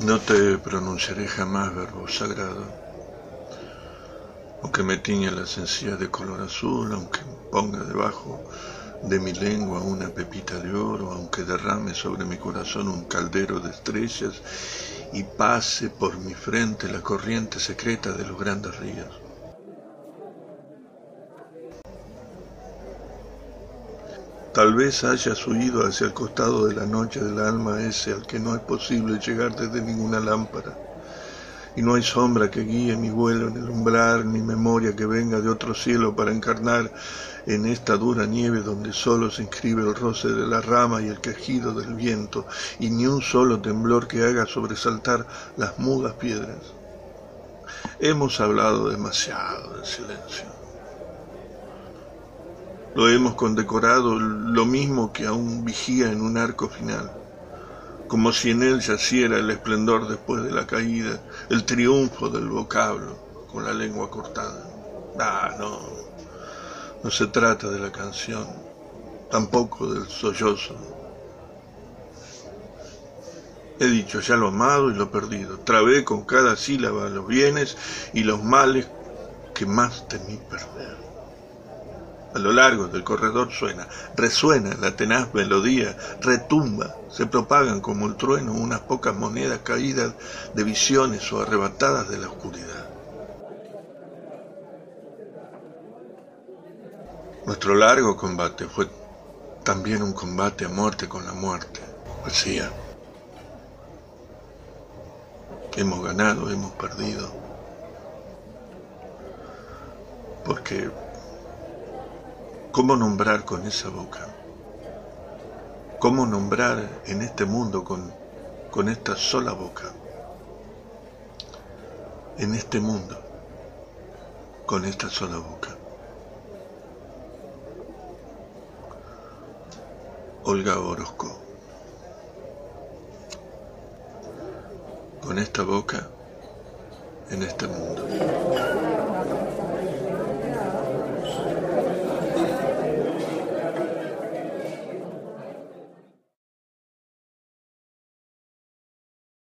No te pronunciaré jamás verbo sagrado, aunque me tiña las encías de color azul, aunque ponga debajo de mi lengua una pepita de oro, aunque derrame sobre mi corazón un caldero de estrellas y pase por mi frente la corriente secreta de los grandes ríos. Tal vez hayas huido hacia el costado de la noche del alma ese al que no es posible llegar desde ninguna lámpara. Y no hay sombra que guíe mi vuelo en el umbral, ni memoria que venga de otro cielo para encarnar en esta dura nieve donde solo se inscribe el roce de la rama y el quejido del viento, y ni un solo temblor que haga sobresaltar las mudas piedras. Hemos hablado demasiado en silencio. Lo hemos condecorado lo mismo que a un vigía en un arco final, como si en él yaciera el esplendor después de la caída, el triunfo del vocablo con la lengua cortada. Ah, no, no se trata de la canción, tampoco del sollozo. He dicho ya lo amado y lo perdido, trabé con cada sílaba los bienes y los males que más temí perder. A lo largo del corredor suena, resuena la tenaz melodía, retumba, se propagan como el trueno unas pocas monedas caídas de visiones o arrebatadas de la oscuridad. Nuestro largo combate fue también un combate a muerte con la muerte, poesía. Hemos ganado, hemos perdido, porque ¿Cómo nombrar con esa boca? ¿Cómo nombrar en este mundo con, con esta sola boca? En este mundo, con esta sola boca. Olga Orozco. Con esta boca, en este mundo.